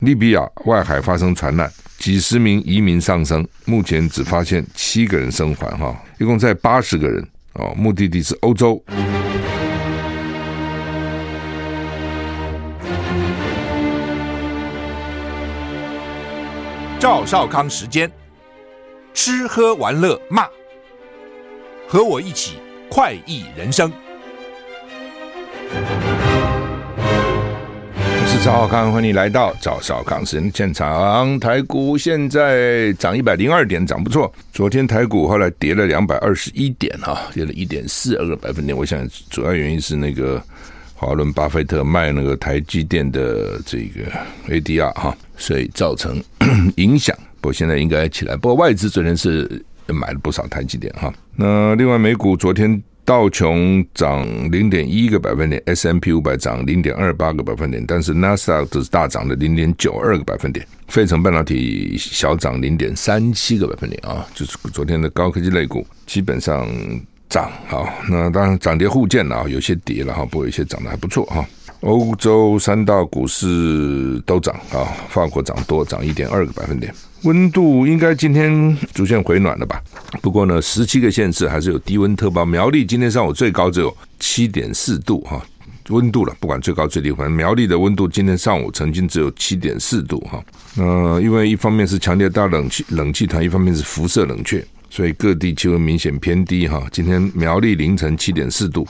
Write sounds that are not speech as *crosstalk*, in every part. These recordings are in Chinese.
利比亚外海发生船难，几十名移民丧生，目前只发现七个人生还，哈，一共在八十个人，哦，目的地是欧洲。赵少康时间，吃喝玩乐骂，和我一起快意人生。我是赵康，欢迎你来到赵少康时现场。台股现在涨一百零二点，涨不错。昨天台股后来跌了两百二十一点，哈，跌了一点四二个百分点。我想主要原因是那个。华伦巴菲特卖那个台积电的这个 ADR 哈，所以造成影响。不过现在应该起来。不过外资昨天是买了不少台积电哈。那另外美股昨天道琼涨零点一个百分点，S&P 五百涨零点二八个百分点，但是纳斯达克是大涨的零点九二个百分点，费城半导体小涨零点三七个百分点啊。就是昨天的高科技类股基本上。涨好，那当然涨跌互见了，有些跌了哈，不过有些涨得还不错哈。欧洲三大股市都涨啊，法国涨多，涨一点二个百分点。温度应该今天逐渐回暖了吧？不过呢，十七个县市还是有低温特报。苗栗今天上午最高只有七点四度哈，温度了，不管最高最低，反正苗栗的温度今天上午曾经只有七点四度哈。呃，因为一方面是强烈大冷气冷气团，一方面是辐射冷却。所以各地气温明显偏低哈，今天苗栗凌晨七点四度，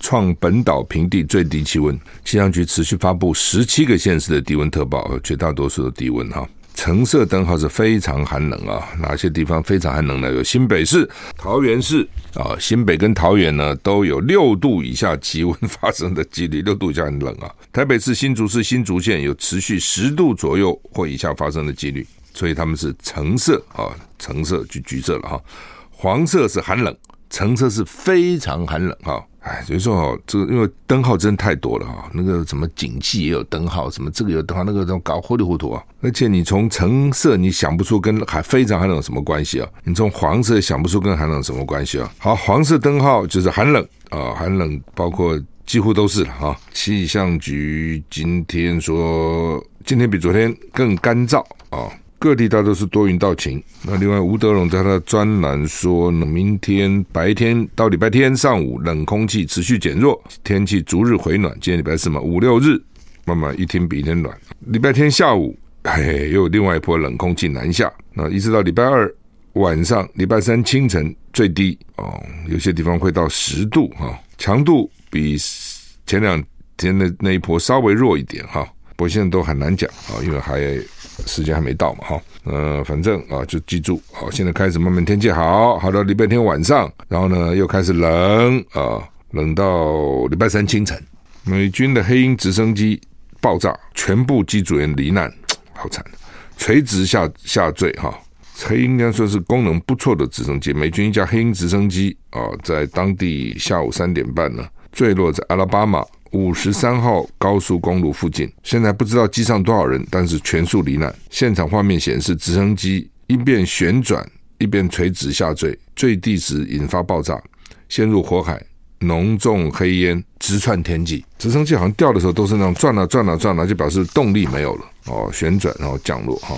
创本岛平地最低气温。气象局持续发布十七个县市的低温特报，绝大多数的低温哈。橙色灯号是非常寒冷啊，哪些地方非常寒冷呢？有新北市、桃园市啊，新北跟桃园呢都有六度以下气温发生的几率，六度以下很冷啊。台北市、新竹市、新竹县有持续十度左右或以下发生的几率。所以他们是橙色啊，橙色就橘色了哈，黄色是寒冷，橙色是非常寒冷哈。哎，所以说哦，这个因为灯号真的太多了哈，那个什么景气也有灯号，什么这个有灯号，那个都搞糊里糊涂啊。而且你从橙色你想不出跟还非常寒冷有什么关系啊？你从黄色想不出跟寒冷有什么关系啊？好，黄色灯号就是寒冷啊，寒冷包括几乎都是了哈。气象局今天说，今天比昨天更干燥啊。各地大都是多云到晴。那另外，吴德荣在他的专栏说，明天白天到礼拜天上午，冷空气持续减弱，天气逐日回暖。今天礼拜四嘛，五六日慢慢一天比一天暖。礼拜天下午，哎，又有另外一波冷空气南下。那一直到礼拜二晚上，礼拜三清晨最低哦，有些地方会到十度哈，强度比前两天的那一波稍微弱一点哈。不过现在都很难讲啊，因为还。时间还没到嘛，哈，呃，反正啊，就记住，好，现在开始慢慢天气好，好到礼拜天晚上，然后呢又开始冷啊，冷到礼拜三清晨。美军的黑鹰直升机爆炸，全部机组员罹难，*tsk* 好惨，垂直下下坠哈。黑鹰应该说是功能不错的直升机，美军一架黑鹰直升机啊，在当地下午三点半呢坠落在阿拉巴马。五十三号高速公路附近，现在不知道机上多少人，但是全数罹难。现场画面显示，直升机一边旋转，一边垂直下坠，坠地时引发爆炸，陷入火海，浓重黑烟直窜天际。直升机好像掉的时候都是那种转啊转啊转啊，就表示动力没有了哦，旋转然后降落哈。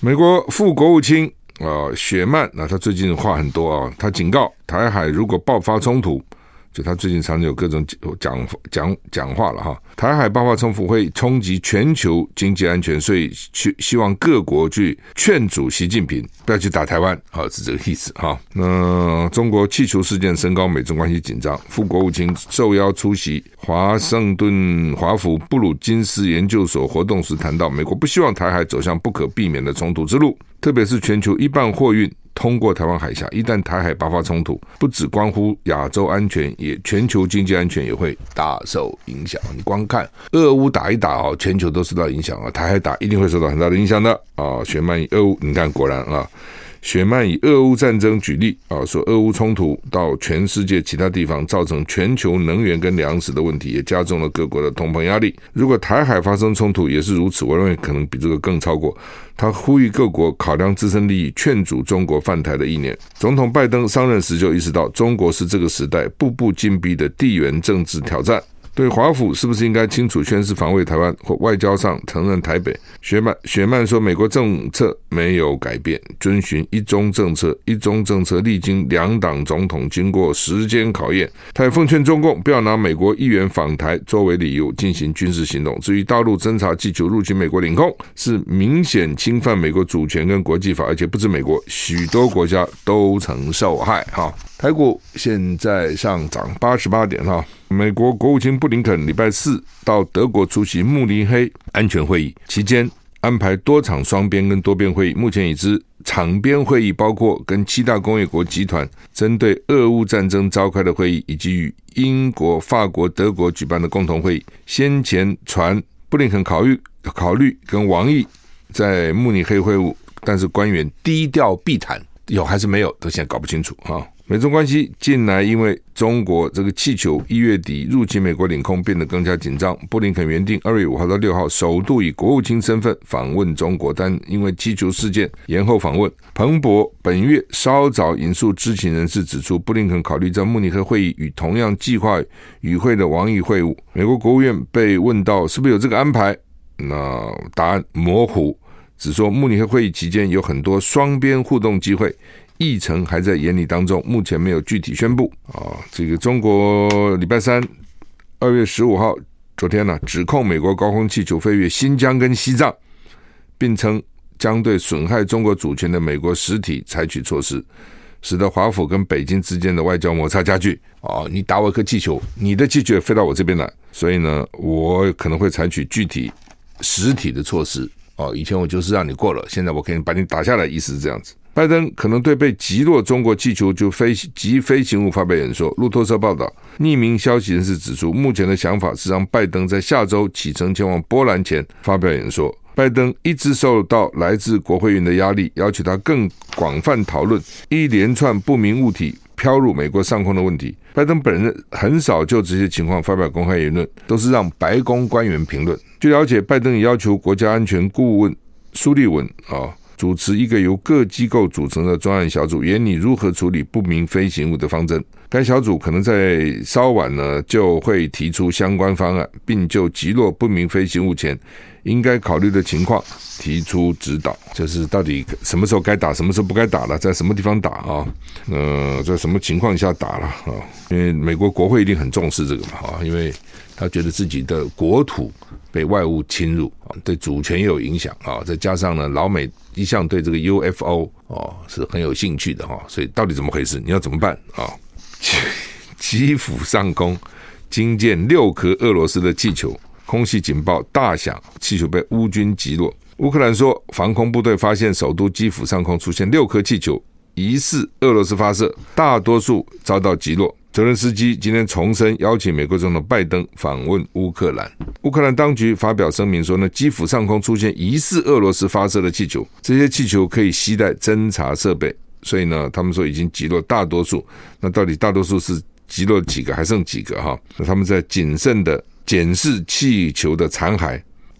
美国副国务卿啊雪曼，那他最近话很多啊，他警告台海如果爆发冲突。就他最近常常有各种讲讲讲话了哈，台海爆发冲突会冲击全球经济安全，所以去希望各国去劝阻习近平不要去打台湾，好是这个意思哈。那中国气球事件升高，美中关系紧张，副国务卿受邀出席华盛顿华府布鲁金斯研究所活动时谈到，美国不希望台海走向不可避免的冲突之路，特别是全球一半货运。通过台湾海峡，一旦台海爆发冲突，不只关乎亚洲安全，也全球经济安全也会大受影响。你光看俄乌打一打哦，全球都受到影响啊，台海打一定会受到很大的影响的啊。雪曼俄乌，你看果然啊。雪曼以俄乌战争举例啊，说俄乌冲突到全世界其他地方，造成全球能源跟粮食的问题，也加重了各国的通膨压力。如果台海发生冲突也是如此，我认为可能比这个更超过。他呼吁各国考量自身利益，劝阻中国犯台的意念。总统拜登上任时就意识到，中国是这个时代步步紧逼的地缘政治挑战。对华府是不是应该清楚宣示防卫台湾，或外交上承认台北？雪曼雪曼说，美国政策没有改变，遵循一中政策。一中政策历经两党总统经过时间考验。他也奉劝中共不要拿美国议员访台作为理由进行军事行动。至于大陆侦察气球入侵美国领空，是明显侵犯美国主权跟国际法，而且不止美国，许多国家都曾受害。哈，台股现在上涨八十八点哈。美国国务卿布林肯礼拜四到德国出席慕尼黑安全会议，期间安排多场双边跟多边会议。目前已知场边会议包括跟七大工业国集团针对俄乌战争召开的会议，以及与英国、法国、德国举办的共同会议。先前传布林肯考虑考虑跟王毅在慕尼黑会晤，但是官员低调避谈，有还是没有，都现在搞不清楚啊。美中关系近来因为中国这个气球一月底入侵美国领空变得更加紧张。布林肯原定二月五号到六号首度以国务卿身份访问中国，但因为气球事件延后访问。彭博本月稍早引述知情人士指出，布林肯考虑在慕尼黑会议与同样计划与会的王毅会晤。美国国务院被问到是不是有这个安排，那答案模糊，只说慕尼黑会议期间有很多双边互动机会。议程还在研拟当中，目前没有具体宣布。啊，这个中国礼拜三二月十五号，昨天呢、指控美国高空气球飞越新疆跟西藏，并称将对损害中国主权的美国实体采取措施，使得华府跟北京之间的外交摩擦加剧。哦，你打我一颗气球，你的气球飞到我这边来，所以呢，我可能会采取具体实体的措施。哦，以前我就是让你过了，现在我可以把你打下来，意思是这样子。拜登可能对被击落中国气球就飞及飞行物发表演说。路透社报道，匿名消息人士指出，目前的想法是让拜登在下周启程前往波兰前发表演说。拜登一直受到来自国会议员的压力，要求他更广泛讨论一连串不明物体飘入美国上空的问题。拜登本人很少就这些情况发表公开言论，都是让白宫官员评论。据了解，拜登也要求国家安全顾问苏利文啊。主持一个由各机构组成的专案小组，研拟如何处理不明飞行物的方针。该小组可能在稍晚呢就会提出相关方案，并就击落不明飞行物前应该考虑的情况提出指导。就是到底什么时候该打，什么时候不该打了，在什么地方打啊？呃，在什么情况下打了啊？因为美国国会一定很重视这个嘛啊，因为他觉得自己的国土被外物侵入啊，对主权也有影响啊。再加上呢，老美。一向对这个 UFO 哦是很有兴趣的哈，所以到底怎么回事？你要怎么办啊？基辅上空惊见六颗俄罗斯的气球，空袭警报大响，气球被乌军击落。乌克兰说，防空部队发现首都基辅上空出现六颗气球，疑似俄罗斯发射，大多数遭到击落。泽伦斯基今天重申邀请美国总统拜登访问乌克兰。乌克兰当局发表声明说呢，基辅上空出现疑似俄罗斯发射的气球，这些气球可以携带侦察设备，所以呢，他们说已经击落大多数。那到底大多数是击落几个，还剩几个哈？那他们在谨慎的检视气球的残骸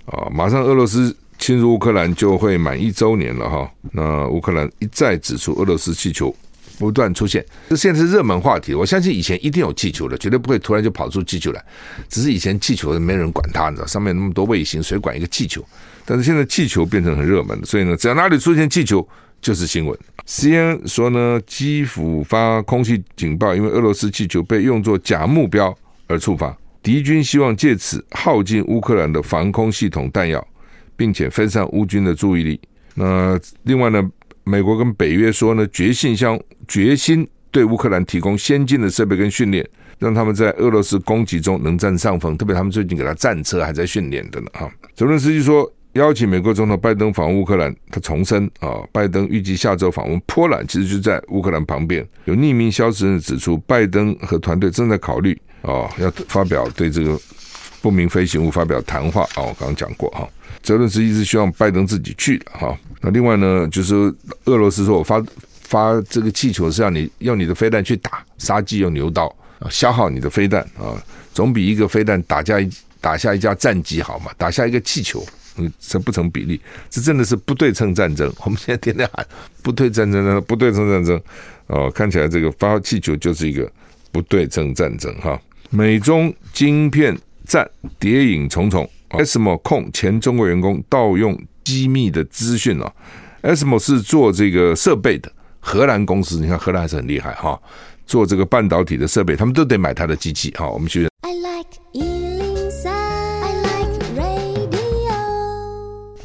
啊。马上俄罗斯侵入乌克兰就会满一周年了哈。那乌克兰一再指出俄罗斯气球。不断出现，这现在是热门话题。我相信以前一定有气球的，绝对不会突然就跑出气球来。只是以前气球没人管它，你知道，上面那么多卫星，谁管一个气球？但是现在气球变成很热门的，所以呢，只要哪里出现气球就是新闻。C N 说呢，基辅发空气警报，因为俄罗斯气球被用作假目标而触发，敌军希望借此耗尽乌克兰的防空系统弹药，并且分散乌军的注意力。那另外呢？美国跟北约说呢，决心向决心对乌克兰提供先进的设备跟训练，让他们在俄罗斯攻击中能占上风。特别他们最近给他战车还在训练的呢。哈，泽伦斯基说邀请美国总统拜登访问乌克兰，他重申啊，拜登预计下周访问波兰，其实就在乌克兰旁边。有匿名消息人指出，拜登和团队正在考虑啊，要发表对这个不明飞行物发表谈话啊。我刚刚讲过哈。泽伦斯基是希望拜登自己去的哈。那另外呢，就是俄罗斯说我发发这个气球是让你用你的飞弹去打，杀鸡用牛刀啊，消耗你的飞弹啊，总比一个飞弹打架一打下一架战机好嘛？打下一个气球，嗯，这不成比例，这真的是不对称战争。*laughs* 我们现在天天喊不对称战争，不对称战争哦，看起来这个发气球就是一个不对称战争哈。美中晶片战，谍影重重。ASML 控前中国员工盗用机密的资讯哦。ASML 是做这个设备的荷兰公司，你看荷兰还是很厉害哈，做这个半导体的设备，他们都得买他的机器哈。我们去。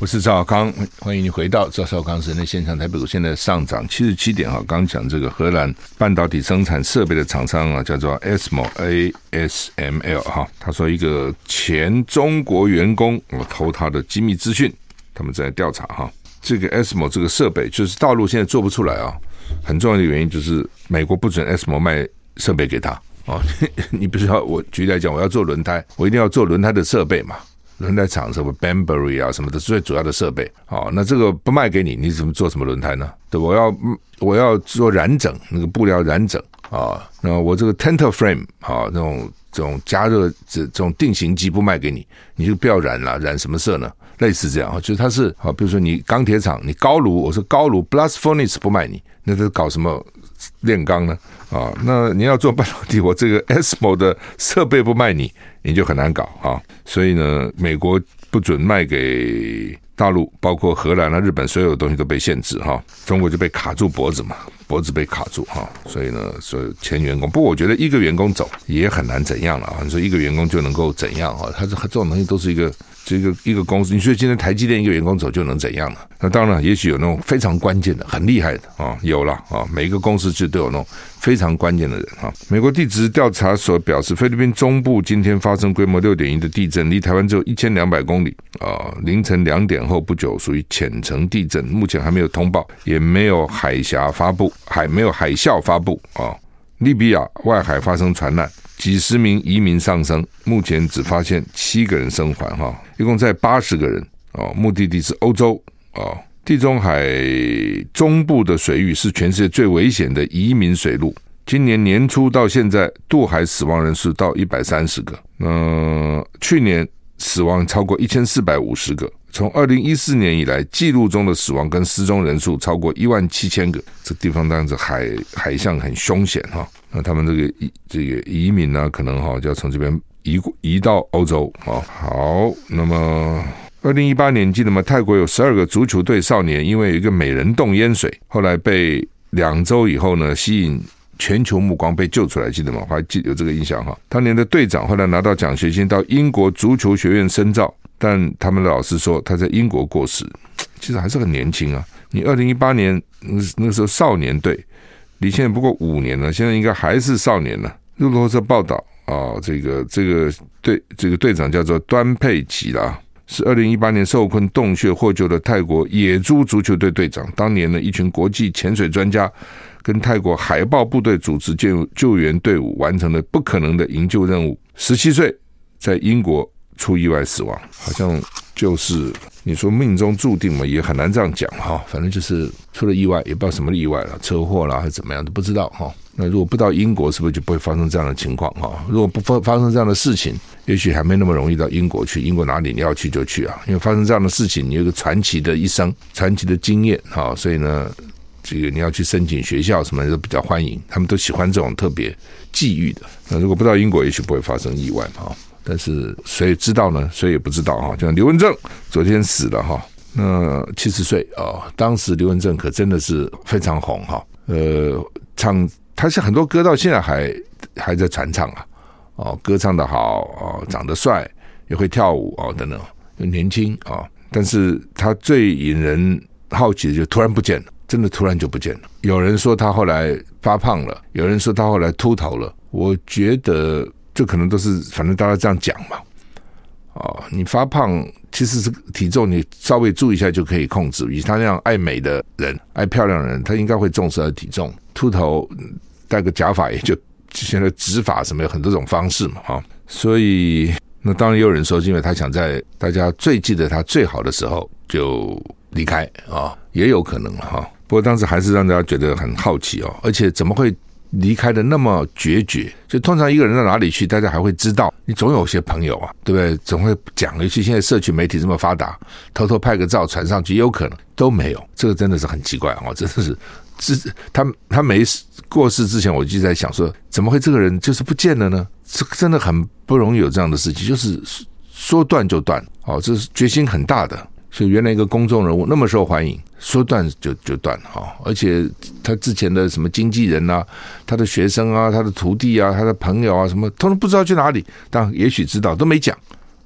我是赵少康，欢迎你回到赵少康时的现场。台北股现在上涨七十七点哈。刚讲这个荷兰半导体生产设备的厂商啊，叫做 ASML A S M L 哈。他说一个前中国员工我偷他的机密资讯，他们在调查哈。这个 ASML 这个设备就是大陆现在做不出来啊，很重要的原因就是美国不准 ASML 卖设备给他啊。*laughs* 你不是要我举例来讲，我要做轮胎，我一定要做轮胎的设备嘛。轮胎厂什么 Banbury 啊什么的最主要的设备，好，那这个不卖给你，你怎么做什么轮胎呢？对，我要我要做染整，那个布料染整啊，那我这个 Tenterframe 啊，那种这种加热这这种定型机不卖给你，你就不要染了，染什么色呢？类似这样啊，就是它是啊，比如说你钢铁厂，你高炉，我说高炉 Blast Furnace 不卖你，那是搞什么炼钢呢？啊，那你要做半导体，*laughs* 我这个 ASML 的设备不卖你。你就很难搞啊，所以呢，美国不准卖给大陆，包括荷兰啊、日本，所有东西都被限制哈。中国就被卡住脖子嘛，脖子被卡住哈。所以呢，所有前员工，不过我觉得一个员工走也很难怎样了啊。你说一个员工就能够怎样哈？他这这种东西都是一个。这个一个公司，你说今天台积电一个员工走就能怎样呢？那当然，也许有那种非常关键的、很厉害的啊，有了啊，每一个公司就都有那种非常关键的人啊。美国地质调查所表示，菲律宾中部今天发生规模六点一的地震，离台湾只有一千两百公里啊。凌晨两点后不久，属于浅层地震，目前还没有通报，也没有海峡发布，还没有海啸发布啊。利比亚外海发生船难。几十名移民丧生，目前只发现七个人生还，哈，一共在八十个人，哦，目的地是欧洲，哦，地中海中部的水域是全世界最危险的移民水路。今年年初到现在，渡海死亡人数到一百三十个，嗯，去年死亡超过一千四百五十个。从二零一四年以来，记录中的死亡跟失踪人数超过一万七千个。这地方当然海海象很凶险哈。那他们这个移这个移民呢，可能哈就要从这边移移到欧洲啊。好，那么二零一八年记得吗？泰国有十二个足球队少年，因为有一个美人洞淹水，后来被两周以后呢，吸引全球目光被救出来，记得吗？还记有这个印象哈。当年的队长后来拿到奖学金到英国足球学院深造。但他们的老师说他在英国过世，其实还是很年轻啊。你二零一八年那那时候少年队，离现在不过五年了，现在应该还是少年了。路透社报道啊，这个这个队这个队长叫做端佩吉啦，是二零一八年受困洞穴获救的泰国野猪足球队队长。当年呢，一群国际潜水专家跟泰国海豹部队组织救救援队伍，完成了不可能的营救任务。十七岁在英国。出意外死亡，好像就是你说命中注定嘛，也很难这样讲哈。反正就是出了意外，也不知道什么意外了，车祸啦还是怎么样都不知道哈。那如果不到英国，是不是就不会发生这样的情况哈？如果不发发生这样的事情，也许还没那么容易到英国去。英国哪里你要去就去啊，因为发生这样的事情，你有个传奇的一生，传奇的经验哈。所以呢，这个你要去申请学校什么的都比较欢迎，他们都喜欢这种特别际遇的。那如果不到英国，也许不会发生意外嘛。但是谁知道呢？谁也不知道哈。就像刘文正昨天死了哈，那七十岁啊，当时刘文正可真的是非常红哈。呃，唱他是很多歌到现在还还在传唱啊。哦，歌唱得好哦，长得帅，也会跳舞哦，等等，又年轻啊。但是他最引人好奇的就突然不见了，真的突然就不见了。有人说他后来发胖了，有人说他后来秃头了。我觉得。这可能都是，反正大家这样讲嘛。哦，你发胖其实是体重，你稍微注意一下就可以控制。以他那样爱美的人、爱漂亮的人，他应该会重视他的体重。秃头戴个假发，也就现在植发什么有很多种方式嘛。哈，所以那当然也有人说，因为他想在大家最记得他最好的时候就离开啊，也有可能了哈。不过当时还是让大家觉得很好奇哦，而且怎么会离开的那么决绝。就通常一个人到哪里去，大家还会知道，你总有些朋友啊，对不对？总会讲，尤其现在社群媒体这么发达，偷偷拍个照传上去，有可能都没有。这个真的是很奇怪啊！真的是，是他他没过世之前，我就在想说，怎么会这个人就是不见了呢？这真的很不容易有这样的事情，就是说断就断，哦，这是决心很大的。所以原来一个公众人物那么受欢迎，说断就就断哈，而且他之前的什么经纪人啊，他的学生啊，他的徒弟啊，他的朋友啊，什么通通不知道去哪里，但也许知道都没讲，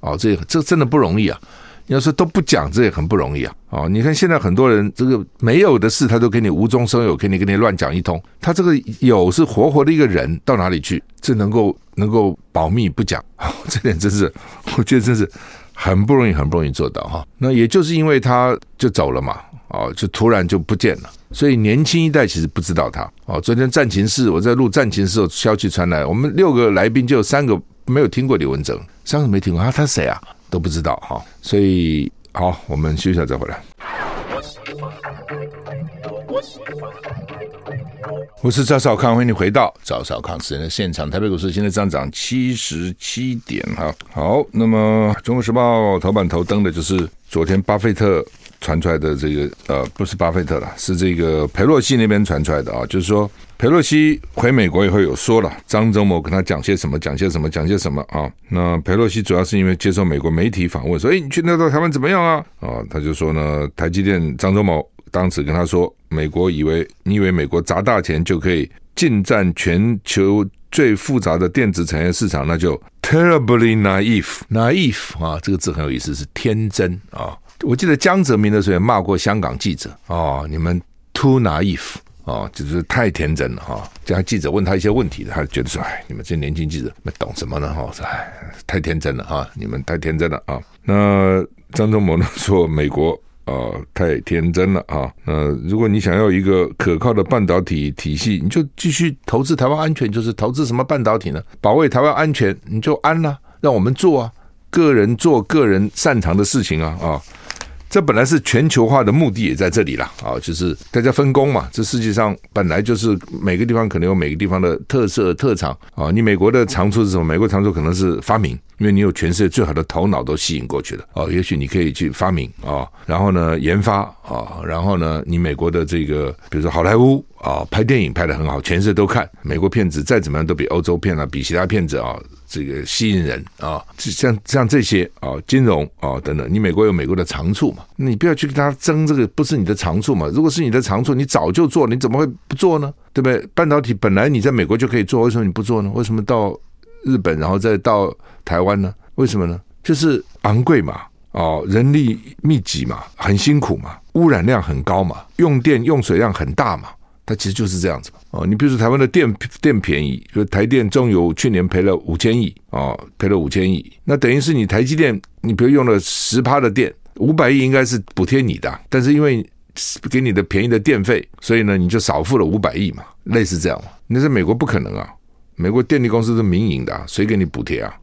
哦，这这真的不容易啊！你要说都不讲，这也很不容易啊！哦，你看现在很多人这个没有的事，他都给你无中生有，给你给你乱讲一通。他这个有是活活的一个人，到哪里去？这能够能够保密不讲，*laughs* 这点真是，我觉得真是。很不容易，很不容易做到哈。那也就是因为他就走了嘛，哦，就突然就不见了。所以年轻一代其实不知道他。哦，昨天战情室我在录战情室，消息传来，我们六个来宾就有三个没有听过李文哲，三个没听过他，他谁啊？都不知道哈。所以好，我们休息一下再回来。我是赵少康，欢迎你回到赵少康时间的现场。台北股市现在上涨七十七点哈。好，那么《中国时报》头版头登的就是昨天巴菲特传出来的这个呃，不是巴菲特了，是这个裴洛西那边传出来的啊，就是说裴洛西回美国以后有说了，张忠谋跟他讲些什么，讲些什么，讲些什么啊。那裴洛西主要是因为接受美国媒体访问，所以你去那到台湾怎么样啊？啊，他就说呢，台积电张忠谋。当时跟他说：“美国以为你以为美国砸大钱就可以进占全球最复杂的电子产业市场，那就 terribly naive naive 啊，这个字很有意思，是天真啊。我记得江泽民的时候也骂过香港记者啊，你们 too naive 啊，就是太天真了哈。这样记者问他一些问题，他觉得说：哎，你们这年轻记者们懂什么呢？哈，哎，太天真了哈，你们太天真了啊。那张忠谋呢说美国。”啊、太天真了啊！那如果你想要一个可靠的半导体体系，你就继续投资台湾安全，就是投资什么半导体呢？保卫台湾安全，你就安了，让我们做啊，个人做个人擅长的事情啊啊！这本来是全球化的目的也在这里了啊，就是大家分工嘛。这世界上本来就是每个地方可能有每个地方的特色特长啊。你美国的长处是什么？美国长处可能是发明。因为你有全世界最好的头脑都吸引过去了哦，也许你可以去发明啊，然后呢研发啊，然后呢你美国的这个比如说好莱坞啊拍电影拍得很好，全世界都看美国片子再怎么样都比欧洲片啊比其他片子啊这个吸引人啊，像像这些啊金融啊等等，你美国有美国的长处嘛，你不要去跟他争这个不是你的长处嘛，如果是你的长处，你早就做，你怎么会不做呢？对不对？半导体本来你在美国就可以做，为什么你不做呢？为什么到日本然后再到台湾呢？为什么呢？就是昂贵嘛，哦，人力密集嘛，很辛苦嘛，污染量很高嘛，用电用水量很大嘛，它其实就是这样子嘛。哦，你比如说台湾的电电便宜，就台电中油去年赔了五千亿，哦，赔了五千亿，那等于是你台积电，你比如用了十趴的电，五百亿应该是补贴你的，但是因为给你的便宜的电费，所以呢，你就少付了五百亿嘛，类似这样嘛。那在美国不可能啊，美国电力公司是民营的啊，谁给你补贴啊？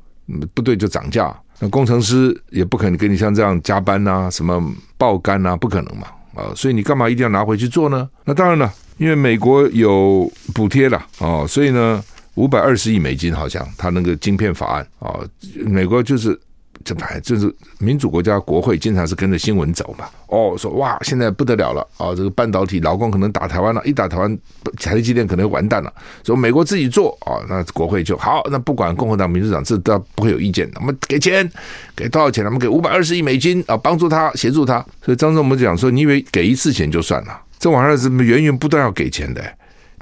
不对就涨价，那工程师也不可能给你像这样加班呐，什么爆肝啊，不可能嘛啊！所以你干嘛一定要拿回去做呢？那当然了，因为美国有补贴了哦，所以呢，五百二十亿美金好像他那个晶片法案啊，美国就是。这反正就是民主国家国会经常是跟着新闻走嘛。哦，说哇，现在不得了了啊、哦！这个半导体老共可能打台湾了，一打台湾，台积电可能完蛋了。说美国自己做啊、哦，那国会就好，那不管共和党、民主党，这都不会有意见。我们给钱，给多少钱？我们给五百二十亿美金啊，帮助他，协助他。所以张总我们讲说，你以为给一次钱就算了？这玩意儿是源源不断要给钱的。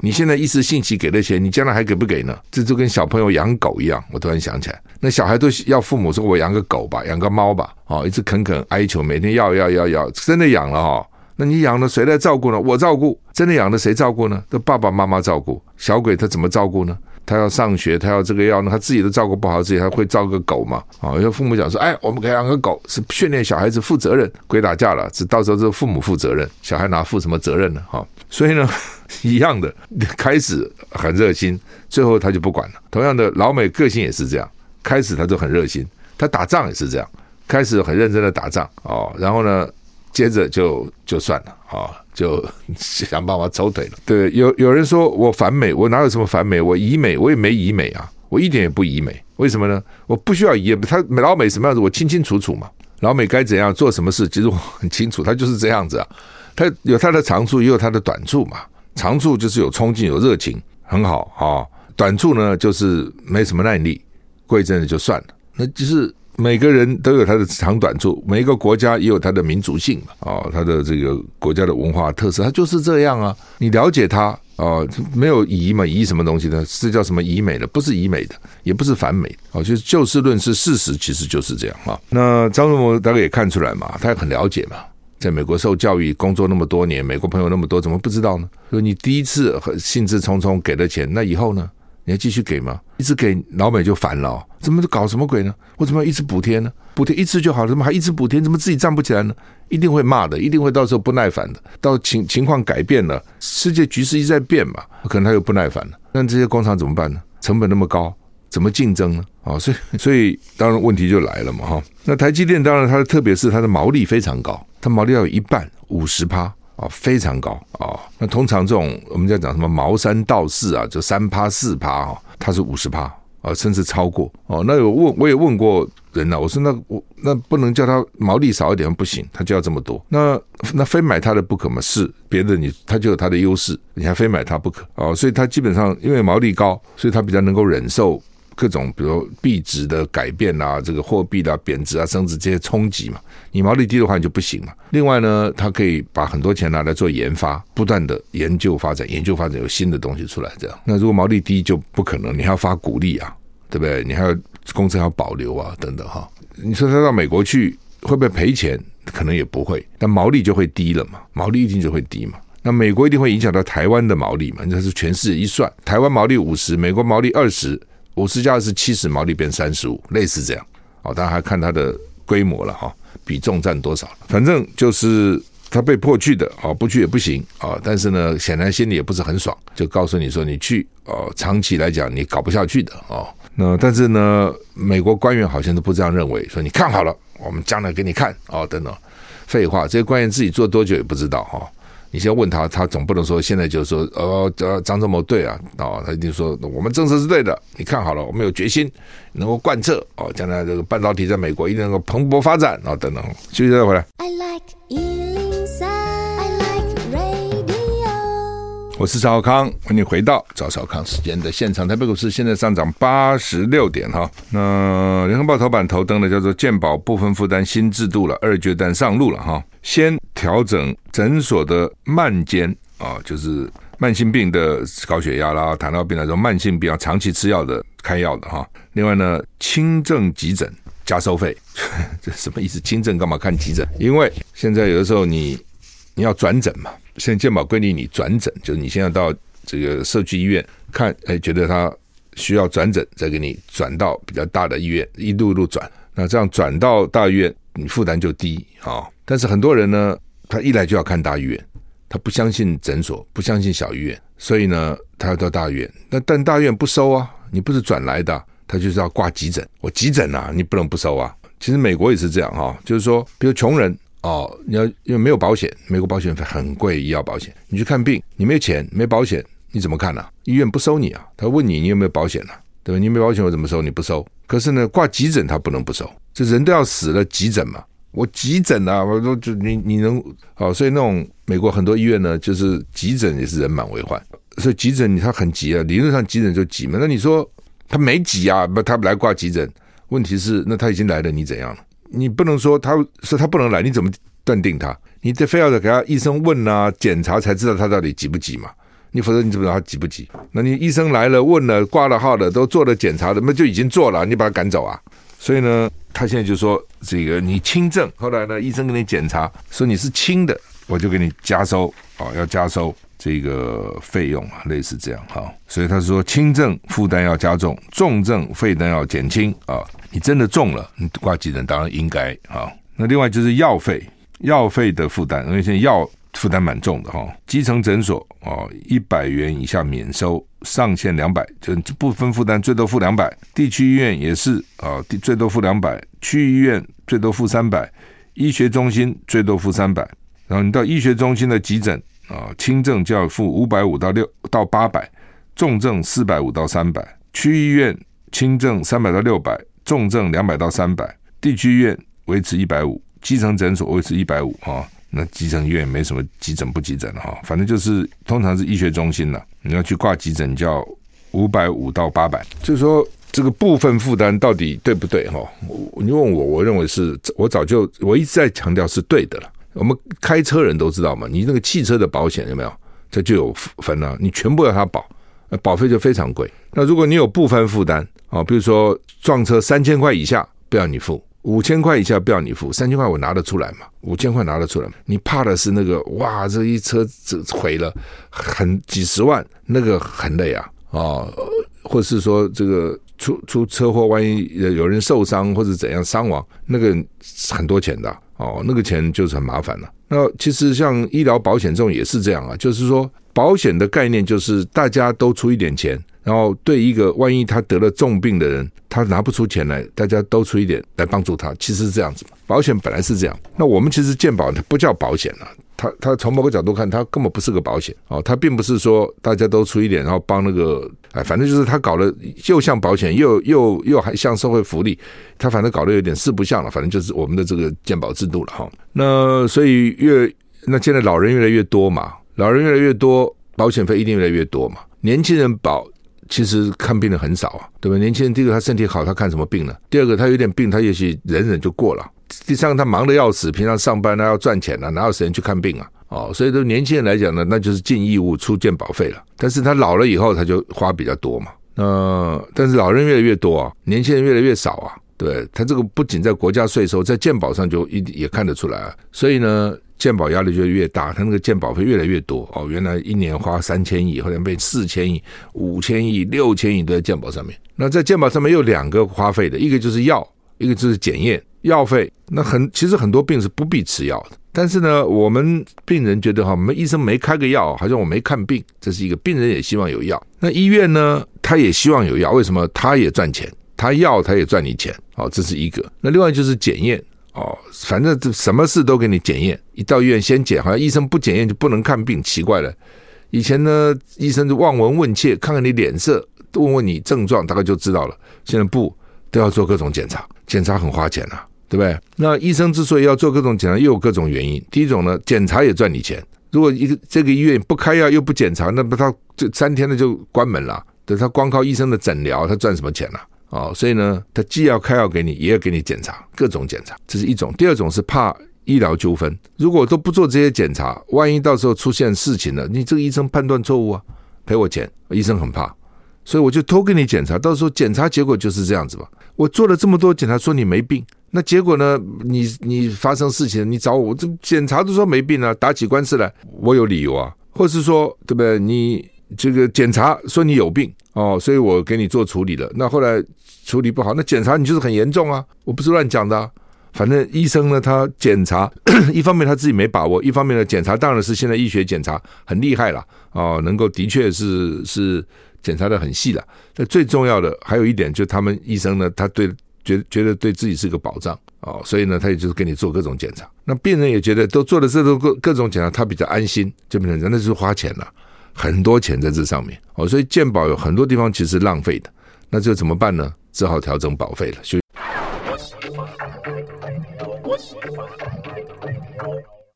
你现在一时兴起给了钱，你将来还给不给呢？这就跟小朋友养狗一样。我突然想起来，那小孩都要父母说：“我养个狗吧，养个猫吧。”哦，一直恳恳哀求，每天要要要要，真的养了哦。那你养了谁来照顾呢？我照顾。真的养了谁照顾呢？都爸爸妈妈照顾。小鬼他怎么照顾呢？他要上学，他要这个要那，他自己都照顾不好自己，他会照顾狗嘛？啊，有些父母讲说：“哎，我们可以养个狗，是训练小孩子负责任。鬼打架了，是到时候是父母负责任，小孩哪负什么责任呢？哈，所以呢。*laughs* ”一样的，开始很热心，最后他就不管了。同样的，老美个性也是这样，开始他就很热心，他打仗也是这样，开始很认真的打仗哦，然后呢，接着就就算了啊，就 *laughs* 想办法抽腿了。对，有有人说我反美，我哪有什么反美？我疑美，我也没疑美啊，我一点也不疑美。为什么呢？我不需要疑，他老美什么样子，我清清楚楚嘛。老美该怎样做什么事，其实我很清楚，他就是这样子啊。他有他的长处，也有他的短处嘛。长处就是有冲劲、有热情，很好啊。短处呢，就是没什么耐力，过一阵子就算了。那就是每个人都有他的长短处，每一个国家也有他的民族性嘛。啊，他的这个国家的文化特色，他就是这样啊。你了解他。哦，没有疑嘛？疑什么东西呢？是叫什么疑美的？不是疑美的，也不是反美。哦，就是就事论事，事实其实就是这样啊。那张忠谋大概也看出来嘛，他也很了解嘛，在美国受教育、工作那么多年，美国朋友那么多，怎么不知道呢？说你第一次很兴致冲冲给了钱，那以后呢？你要继续给吗？一直给老美就烦了，怎么搞什么鬼呢？为什么要一直补贴呢？补贴一次就好了，怎么还一直补贴？怎么自己站不起来呢？一定会骂的，一定会到时候不耐烦的。到情情况改变了，世界局势一直在变嘛，可能他又不耐烦了。那这些工厂怎么办呢？成本那么高，怎么竞争呢？啊，所以所以当然问题就来了嘛，哈。那台积电当然它的特别是它的毛利非常高，它毛利要有一半五十趴。啊，非常高啊！那通常这种我们在讲什么毛三到四啊，就三趴四趴啊，它是五十趴啊，甚至超过哦。那有问我也问过人了，我说那我那不能叫他毛利少一点不行，他就要这么多。那那非买他的不可吗？是别的你他就有他的优势，你还非买他不可啊？所以他基本上因为毛利高，所以他比较能够忍受。各种，比如币值的改变啊，这个货币的贬值啊、升值这些冲击嘛，你毛利低的话你就不行嘛。另外呢，它可以把很多钱拿来做研发，不断的研究发展，研究发展有新的东西出来。这样，那如果毛利低就不可能，你还要发股利啊，对不对？你还要公司还要保留啊，等等哈。你说他到美国去会不会赔钱？可能也不会，但毛利就会低了嘛，毛利一定就会低嘛。那美国一定会影响到台湾的毛利嘛？那是全世界一算，台湾毛利五十，美国毛利二十。五十加是七十，毛利变三十五，类似这样。哦，当然还看它的规模了哈，比重占多少。反正就是他被迫去的，哦，不去也不行啊。但是呢，显然心里也不是很爽，就告诉你说，你去哦，长期来讲你搞不下去的哦。那但是呢，美国官员好像都不这样认为，说你看好了，我们将来给你看哦，等等。废话，这些官员自己做多久也不知道哈。你先问他，他总不能说现在就说呃，张忠谋对啊，哦，他一定说我们政策是对的，你看好了，我们有决心能够贯彻哦，将来这个半导体在美国一定能够蓬勃发展哦，等等，休息再回来。I like 103, I like radio。我是赵少康，欢迎回到赵少康时间的现场。台北股市现在上涨八十六点哈，那联合报头版头登的叫做健保部分负担新制度了，二阶段上路了哈。先调整诊所的慢间啊，就是慢性病的高血压啦、糖尿病那种慢性病要长期吃药的开药的哈。另外呢，轻症急诊加收费，*laughs* 这什么意思？轻症干嘛看急诊？因为现在有的时候你你要转诊嘛，现在健保规定你转诊，就是你现在到这个社区医院看，哎，觉得他需要转诊，再给你转到比较大的医院，一路一路转。那这样转到大医院，你负担就低啊。但是很多人呢，他一来就要看大医院，他不相信诊所，不相信小医院，所以呢，他要到大医院。那但大医院不收啊，你不是转来的，他就是要挂急诊。我急诊啊，你不能不收啊。其实美国也是这样哈，就是说，比如穷人哦，你要因为没有保险，美国保险费很贵，医药保险，你去看病，你没有钱，没保险，你怎么看呢、医院不收你啊，他问你你有没有保险呢、啊？对吧？你没保险我怎么收？你不收。可是呢，挂急诊他不能不收，这人都要死了，急诊嘛。我急诊啊，我说就你你能哦，所以那种美国很多医院呢，就是急诊也是人满为患，所以急诊他很急啊，理论上急诊就急嘛。那你说他没急啊，不他来挂急诊，问题是那他已经来了，你怎样？你不能说他说他不能来，你怎么断定他？你得非要给他医生问啊检查才知道他到底急不急嘛？你否则你怎么知道他急不急？那你医生来了问了挂了号的都做了检查的，那就已经做了，你把他赶走啊？所以呢，他现在就说这个你轻症，后来呢，医生给你检查说你是轻的，我就给你加收啊，要加收这个费用啊，类似这样哈。所以他说轻症负担要加重，重症负担要减轻啊。你真的重了，你挂急诊当然应该啊。那另外就是药费，药费的负担，因为现在药。负担蛮重的哈，基层诊所哦，一百元以下免收，上限两百，就不分负担最多付两百。地区医院也是啊，最多付两百，区医院最多付三百，医学中心最多付三百，然后你到医学中心的急诊啊，轻症就要付五百五到六到八百，重症四百五到三百。区医院轻症三百到六百，重症两百到三百。地区医院维持一百五，基层诊所维持一百五啊。那急诊医院没什么急诊不急诊的哈，反正就是通常是医学中心了。你要去挂急诊，叫五百五到八百。就是说这个部分负担到底对不对哈？你问我，我认为是我早就我一直在强调是对的了。我们开车人都知道嘛，你那个汽车的保险有没有？这就有分了，你全部要他保，保费就非常贵。那如果你有部分负担啊，比如说撞车三千块以下不要你付。五千块以下不要你付，三千块我拿得出来嘛？五千块拿得出来，你怕的是那个哇，这一车这毁了，很几十万，那个很累啊啊、哦！或是说这个出出车祸，万一有人受伤或者怎样伤亡，那个很多钱的哦，那个钱就是很麻烦了。那其实像医疗保险这种也是这样啊，就是说保险的概念就是大家都出一点钱。然后对一个万一他得了重病的人，他拿不出钱来，大家都出一点来帮助他，其实是这样子。保险本来是这样，那我们其实健保它不叫保险了，它它从某个角度看，它根本不是个保险哦，它并不是说大家都出一点，然后帮那个哎，反正就是他搞得又像保险，又又又还像社会福利，他反正搞得有点四不像了，反正就是我们的这个健保制度了哈。那所以越那现在老人越来越多嘛，老人越来越多，保险费一定越来越多嘛，年轻人保。其实看病的很少啊，对吧？年轻人第一个他身体好，他看什么病呢？第二个他有点病，他也许忍忍就过了。第三个他忙得要死，平常上班他要赚钱呢，哪有时间去看病啊？哦，所以对年轻人来讲呢，那就是尽义务出健保费了。但是他老了以后，他就花比较多嘛。那但是老人越来越多啊，年轻人越来越少啊。对，他这个不仅在国家税收，在健保上就一也看得出来啊。所以呢。健保压力就越大，他那个健保费越来越多哦。原来一年花三千亿，后来变四千亿、五千亿、六千亿都在健保上面。那在健保上面有两个花费的，一个就是药，一个就是检验药费。那很其实很多病是不必吃药的，但是呢，我们病人觉得哈，我们医生没开个药，好像我没看病，这是一个。病人也希望有药，那医院呢，他也希望有药，为什么？他也赚钱，他药他也赚你钱，好，这是一个。那另外就是检验。哦，反正这什么事都给你检验，一到医院先检，好像医生不检验就不能看病，奇怪了。以前呢，医生就望闻问切，看看你脸色，问问你症状，大概就知道了。现在不都要做各种检查，检查很花钱啊，对不对？那医生之所以要做各种检查，又有各种原因。第一种呢，检查也赚你钱。如果一个这个医院不开药又不检查，那不他这三天的就关门了。等他光靠医生的诊疗，他赚什么钱呢？哦，所以呢，他既要开药给你，也要给你检查各种检查，这是一种。第二种是怕医疗纠纷，如果都不做这些检查，万一到时候出现事情了，你这个医生判断错误啊，赔我钱。医生很怕，所以我就偷给你检查，到时候检查结果就是这样子吧。我做了这么多检查，说你没病，那结果呢？你你发生事情，你找我，这检查都说没病啊，打起官司来，我有理由啊，或是说对不对？你这个检查说你有病哦，所以我给你做处理了，那后来。处理不好，那检查你就是很严重啊！我不是乱讲的，反正医生呢，他检查 *clears throat* 一方面他自己没把握，一方面呢，检查当然是现在医学检查很厉害了哦，能够的确是是检查的很细了。但最重要的还有一点，就他们医生呢，他对觉觉得对自己是个保障哦，所以呢，他也就是给你做各种检查。那病人也觉得都做了这种各各种检查，他比较安心，就变成真的是花钱了，很多钱在这上面哦。所以健保有很多地方其实浪费的，那这怎么办呢？只好调整保费了。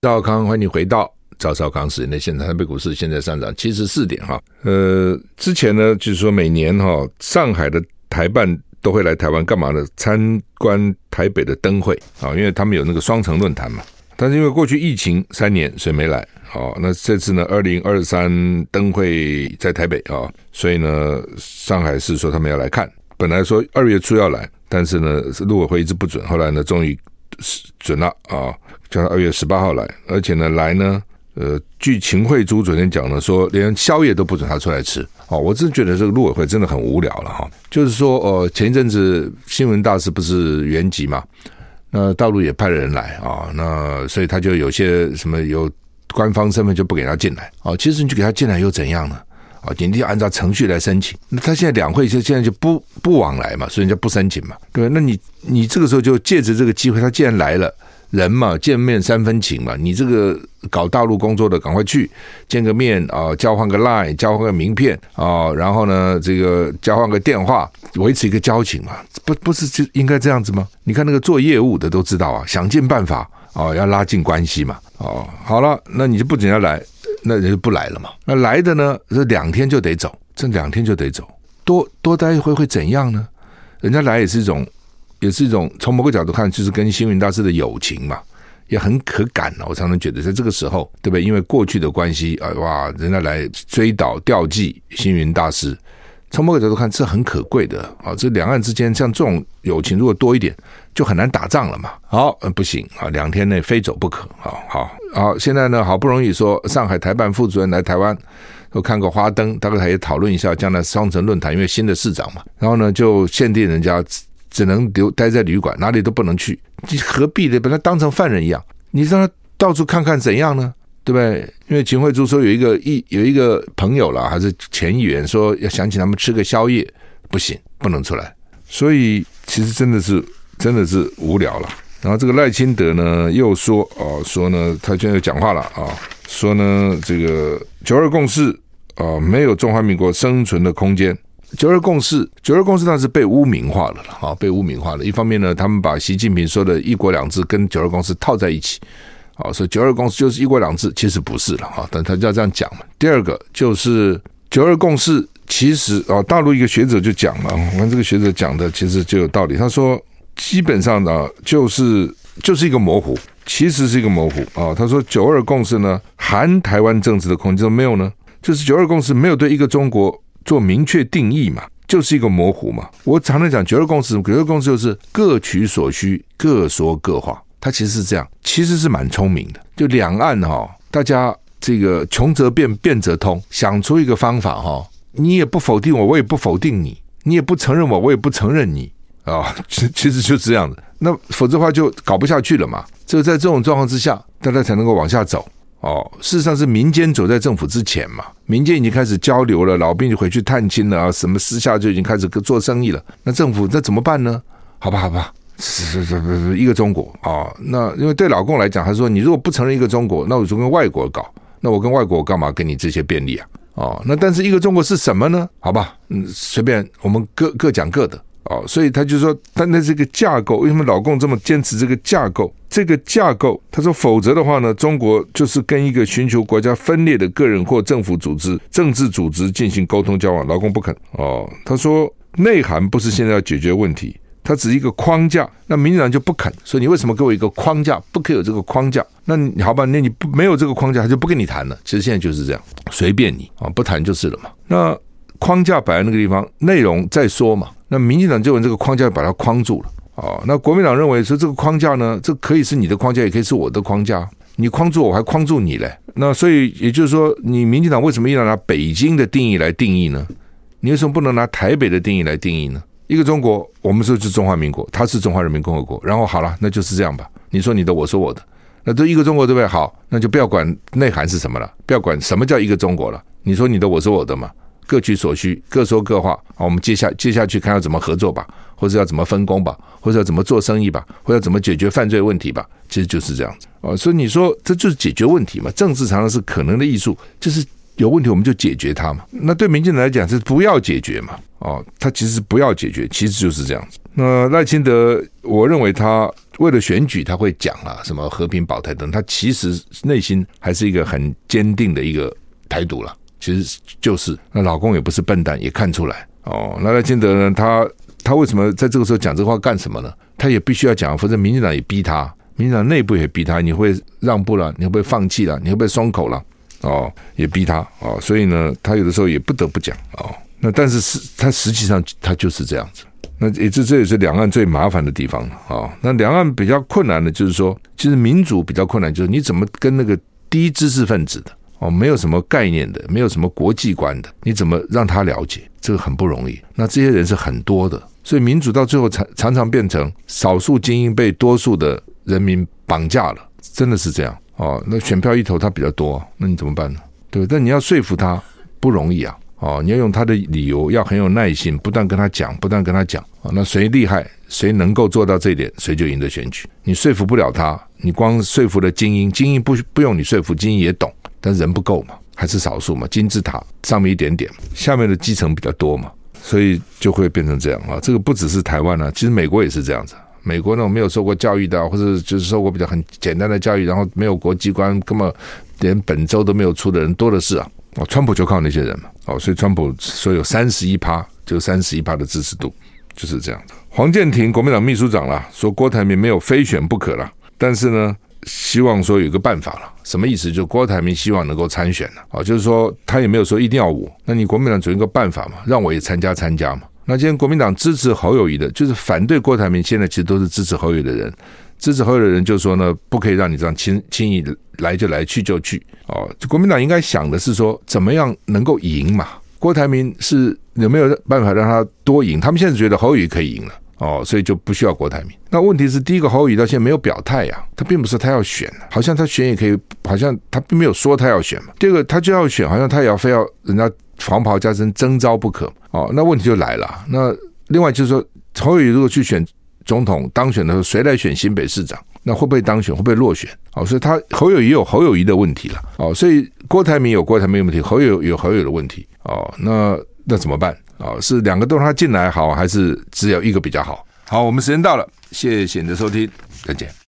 赵康，欢迎你回到赵少康时间的现场。台北股市现在上涨七十四点哈。呃，之前呢，就是说每年哈，上海的台办都会来台湾干嘛呢？参观台北的灯会啊，因为他们有那个双城论坛嘛。但是因为过去疫情三年，所以没来。好，那这次呢，二零二三灯会在台北啊，所以呢，上海市说他们要来看。本来说二月初要来，但是呢，陆委会一直不准。后来呢，终于准了啊，叫他二月十八号来。而且呢，来呢，呃，据秦惠珠昨天讲呢，说连宵夜都不准他出来吃。哦，我真觉得这个陆委会真的很无聊了哈。就是说，呃，前一阵子新闻大使不是原籍嘛，那大陆也派了人来啊，那所以他就有些什么有官方身份就不给他进来。哦，其实你就给他进来又怎样呢？啊，你得按照程序来申请。那他现在两会就现在就不不往来嘛，所以人家不申请嘛，对吧？那你你这个时候就借着这个机会，他既然来了，人嘛，见面三分情嘛。你这个搞大陆工作的，赶快去见个面啊，交换个 line，交换个名片啊，然后呢，这个交换个电话，维持一个交情嘛。不，不是就应该这样子吗？你看那个做业务的都知道啊，想尽办法啊，要拉近关系嘛。哦，好了，那你就不仅要来，那人就不来了嘛。那来的呢，这两天就得走，这两天就得走，多多待一会会怎样呢？人家来也是一种。也是一种从某个角度看，就是跟星云大师的友情嘛，也很可感了。我常常觉得，在这个时候，对不对？因为过去的关系啊，哇，人家来追悼吊祭星云大师，从某个角度看，这很可贵的啊。这两岸之间像这种友情，如果多一点，就很难打仗了嘛。好，不行啊，两天内非走不可啊。好，好，现在呢，好不容易说上海台办副主任来台湾，都看个花灯，大概也讨论一下将来双城论坛，因为新的市长嘛，然后呢，就限定人家。只能留待在旅馆，哪里都不能去。你何必的把他当成犯人一样？你让他到处看看怎样呢？对不对？因为秦惠珠说有一个一有一个朋友了，还是前议员说要想请他们吃个宵夜，不行，不能出来。所以其实真的是真的是无聊了。然后这个赖清德呢又说哦，说呢他现在又讲话了啊，说呢这个九二共识啊没有中华民国生存的空间。九二共识，九二共识那是被污名化了了，啊，被污名化了。一方面呢，他们把习近平说的一国两制跟九二共识套在一起，啊，说九二共识就是一国两制，其实不是了啊，但他就要这样讲嘛。第二个就是九二共识，其实啊，大陆一个学者就讲了，我看这个学者讲的其实就有道理。他说，基本上呢，就是就是一个模糊，其实是一个模糊啊。他说九二共识呢，含台湾政治的空间没有呢，就是九二共识没有对一个中国。做明确定义嘛，就是一个模糊嘛。我常常讲九二共识，九二共识就是各取所需，各说各话。它其实是这样，其实是蛮聪明的。就两岸哈、哦，大家这个穷则变，变则通，想出一个方法哈、哦，你也不否定我，我也不否定你，你也不承认我，我也不承认你啊。其、其实就是这样的。那否则的话就搞不下去了嘛。只有在这种状况之下，大家才能够往下走。哦，事实上是民间走在政府之前嘛，民间已经开始交流了，老兵就回去探亲了啊，什么私下就已经开始做生意了。那政府那怎么办呢？好吧，好吧，是是是是，一个中国啊、那因为对老共来讲，他说你如果不承认一个中国，那我就跟外国搞。那我跟外国干嘛给你这些便利啊？哦，那但是一个中国是什么呢？好吧，嗯，随便我们各各讲各的。哦，所以他就说，但那这个架构，为什么老共这么坚持这个架构？这个架构，他说，否则的话呢，中国就是跟一个寻求国家分裂的个人或政府组织、政治组织进行沟通交往。老共不肯。哦，他说，内涵不是现在要解决问题，它只是一个框架。那民进党就不肯，说你为什么给我一个框架？不可以有这个框架？那你好吧，那你不没有这个框架，他就不跟你谈了。其实现在就是这样，随便你啊，不谈就是了嘛。那框架摆在那个地方，内容再说嘛。那民进党就用这个框架把它框住了哦，那国民党认为说这个框架呢，这可以是你的框架，也可以是我的框架。你框住我，还框住你嘞。那所以也就是说，你民进党为什么一定要拿北京的定义来定义呢？你为什么不能拿台北的定义来定义呢？一个中国，我们说是中华民国，它是中华人民共和国。然后好了，那就是这样吧。你说你的，我说我的，那都一个中国对不对？好，那就不要管内涵是什么了，不要管什么叫一个中国了。你说你的，我说我的嘛。各取所需，各说各话。好，我们接下接下去看要怎么合作吧，或者要怎么分工吧，或者要怎么做生意吧，或者要怎么解决犯罪问题吧。其实就是这样子哦。所以你说这就是解决问题嘛？政治常常是可能的艺术，就是有问题我们就解决它嘛。那对民进党来讲是不要解决嘛？哦，他其实不要解决，其实就是这样子。那赖清德，我认为他为了选举他会讲啊，什么和平保台等，他其实内心还是一个很坚定的一个台独了。其实就是那老公也不是笨蛋，也看出来哦。那赖清德呢？他他为什么在这个时候讲这话干什么呢？他也必须要讲，否则民进党也逼他，民进党内部也逼他。你会让步了？你会不会放弃了？你会不会松口了？哦，也逼他哦。所以呢，他有的时候也不得不讲哦。那但是实他实际上他就是这样子。那也这这也是两岸最麻烦的地方了啊、哦。那两岸比较困难的就是说，其实民主比较困难，就是你怎么跟那个低知识分子的。哦，没有什么概念的，没有什么国际观的，你怎么让他了解？这个很不容易。那这些人是很多的，所以民主到最后常常常变成少数精英被多数的人民绑架了，真的是这样。哦，那选票一投他比较多，那你怎么办呢？对，但你要说服他不容易啊。哦，你要用他的理由，要很有耐心，不断跟他讲，不断跟他讲。哦，那谁厉害，谁能够做到这一点，谁就赢得选举。你说服不了他，你光说服了精英，精英不不用你说服，精英也懂，但人不够嘛，还是少数嘛。金字塔上面一点点，下面的基层比较多嘛，所以就会变成这样啊。这个不只是台湾啊，其实美国也是这样子。美国那种没有受过教育的，或者就是受过比较很简单的教育，然后没有国际观，根本连本州都没有出的人多的是啊。哦，川普就靠那些人嘛。哦，所以川普说有三十一趴，就三十一趴的支持度就是这样的。黄建庭国民党秘书长啦，说郭台铭没有非选不可了，但是呢，希望说有个办法了，什么意思？就郭台铭希望能够参选了，哦，就是说他也没有说一定要我，那你国民党总有一个办法嘛，让我也参加参加嘛。那今天国民党支持侯友谊的，就是反对郭台铭，现在其实都是支持侯友宜的人，支持侯友的人就说呢，不可以让你这样轻轻易来就来去就去，哦，国民党应该想的是说，怎么样能够赢嘛？郭台铭是有没有办法让他多赢？他们现在觉得侯友谊可以赢了。哦，所以就不需要郭台铭。那问题是，第一个侯友宜到现在没有表态呀，他并不是他要选，好像他选也可以，好像他并没有说他要选嘛。第二个，他就要选，好像他也要非要人家黄袍加身征召不可。哦，那问题就来了。那另外就是说，侯友宜如果去选总统当选的时候，谁来选新北市长？那会不会当选？会不会落选？哦，所以他侯友宜有侯友宜的问题了。哦，所以郭台铭有郭台铭的问题，侯友有侯友的问题。哦，那那怎么办？啊，是两个都让他进来好，还是只有一个比较好？好，我们时间到了，谢谢你的收听，再见。